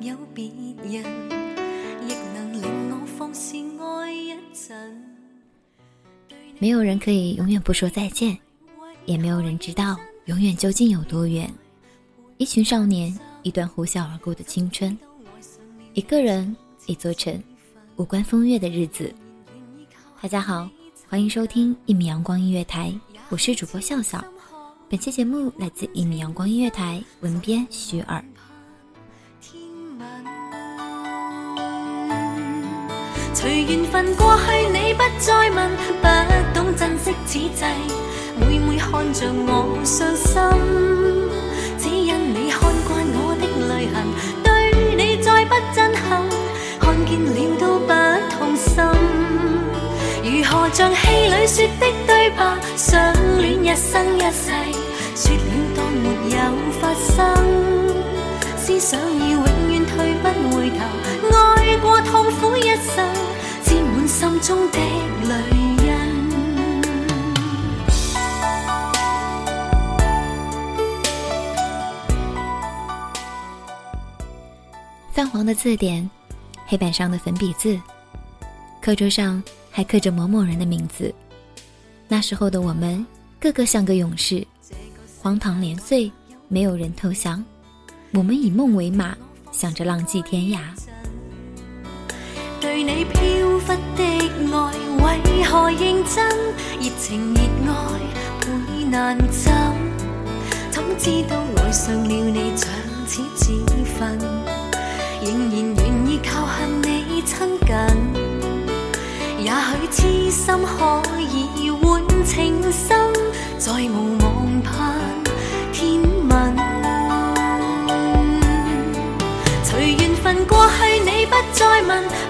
有人，亦能令我放肆一没有人可以永远不说再见，也没有人知道永远究竟有多远。一群少年，一段呼啸而过的青春，一个人，一座城，无关风月的日子。大家好，欢迎收听一米阳光音乐台，我是主播笑笑。本期节目来自一米阳光音乐台，文编徐尔。随缘份过去，你不再问，不懂珍惜此际，每每看着我伤心，只因你看惯我的泪痕，对你再不震撼，看见了都不痛心。如何像戏里说的对白，相恋一生一世，说了当没有发生，思想已永远退不回头。过痛苦一生，沾满心中的泪。泛黄的字典，黑板上的粉笔字，课桌上还刻着某某人的名字。那时候的我们，个个像个勇士，荒唐年岁，没有人投降。我们以梦为马，想着浪迹天涯。对你飘忽的爱，为何认真？热情热爱倍难枕。怎知道爱上了你，像此自焚，仍然愿意靠向你亲近。也许痴心可以换情深，再无望盼天问。随缘分过去，你不再问。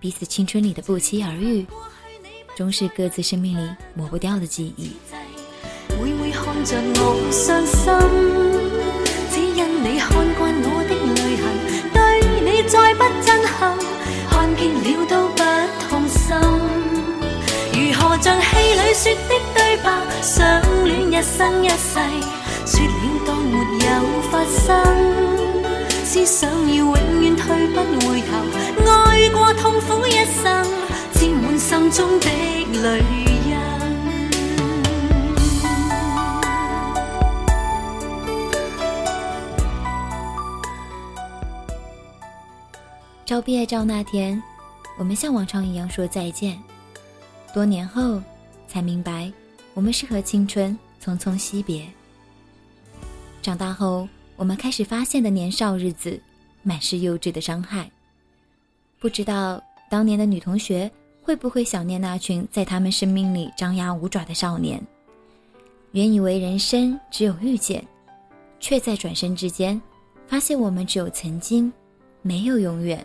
彼此青春里的不期而遇，终是各自生命里抹不掉的记忆。每每看着我伤心，只因你看惯我的泪痕，对你再不震撼，看见了都不痛心。如何像戏里说的对白，相恋一生一世，说了当没有发生，思想要永远退不回头。过痛苦一生，心中的泪。照毕业照那天，我们像往常一样说再见。多年后，才明白，我们是和青春匆匆惜别。长大后，我们开始发现的年少日子，满是幼稚的伤害。不知道当年的女同学会不会想念那群在他们生命里张牙舞爪的少年？原以为人生只有遇见，却在转身之间，发现我们只有曾经，没有永远。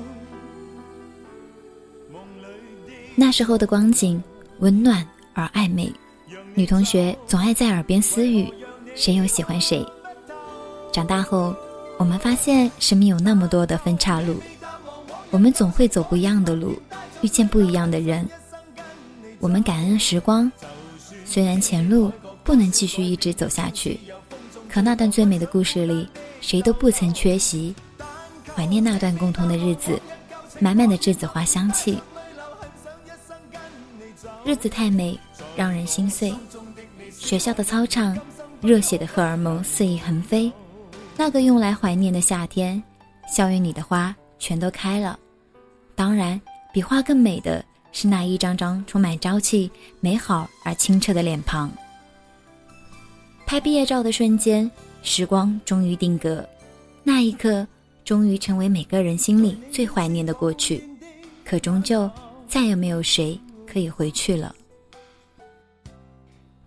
那时候的光景温暖而暧昧，女同学总爱在耳边私语，谁又喜欢谁？长大后，我们发现生命有那么多的分岔路，我们总会走不一样的路，遇见不一样的人。我们感恩时光，虽然前路不能继续一直走下去，可那段最美的故事里，谁都不曾缺席。怀念那段共同的日子，满满的栀子花香气。日子太美，让人心碎。学校的操场，热血的荷尔蒙肆意横飞。那个用来怀念的夏天，校园里的花全都开了。当然，比花更美的是那一张张充满朝气、美好而清澈的脸庞。拍毕业照的瞬间，时光终于定格。那一刻，终于成为每个人心里最怀念的过去。可终究，再也没有谁。可以回去了。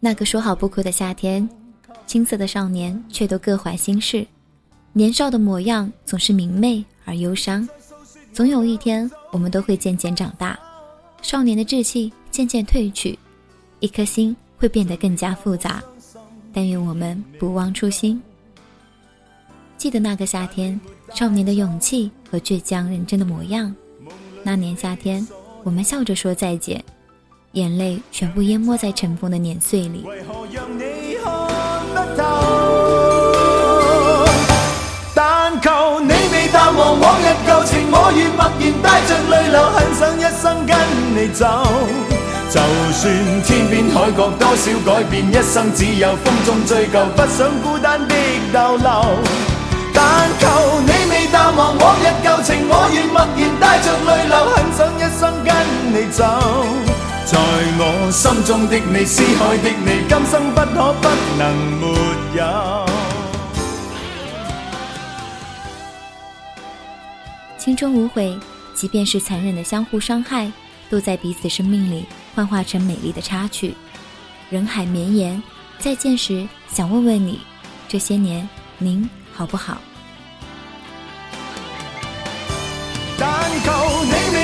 那个说好不哭的夏天，青涩的少年却都各怀心事。年少的模样总是明媚而忧伤。总有一天，我们都会渐渐长大，少年的稚气渐渐褪去，一颗心会变得更加复杂。但愿我们不忘初心，记得那个夏天，少年的勇气和倔强认真的模样。那年夏天，我们笑着说再见。眼泪全部淹没在尘封的年岁里。为何让你看但求你未淡忘往日旧情，我愿默然带着泪流，很想一生跟你走。就算天边海角多少改变，一生只有风中追究，不想孤单的逗留。但求你未淡忘往日旧情，我愿默然带着泪流，很想一生跟你走。心中的的你，你，思海今生不不可能没有。青春无悔，即便是残忍的相互伤害，都在彼此生命里幻化成美丽的插曲。人海绵延，再见时想问问你，这些年您好不好？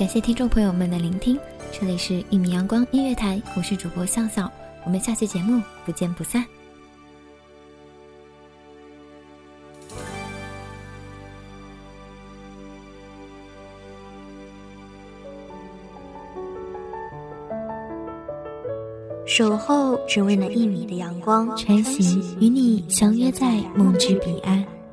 感谢听众朋友们的聆听，这里是一米阳光音乐台，我是主播笑笑，我们下期节目不见不散。守候只为那一米的阳光，穿行与你相约在梦之彼岸。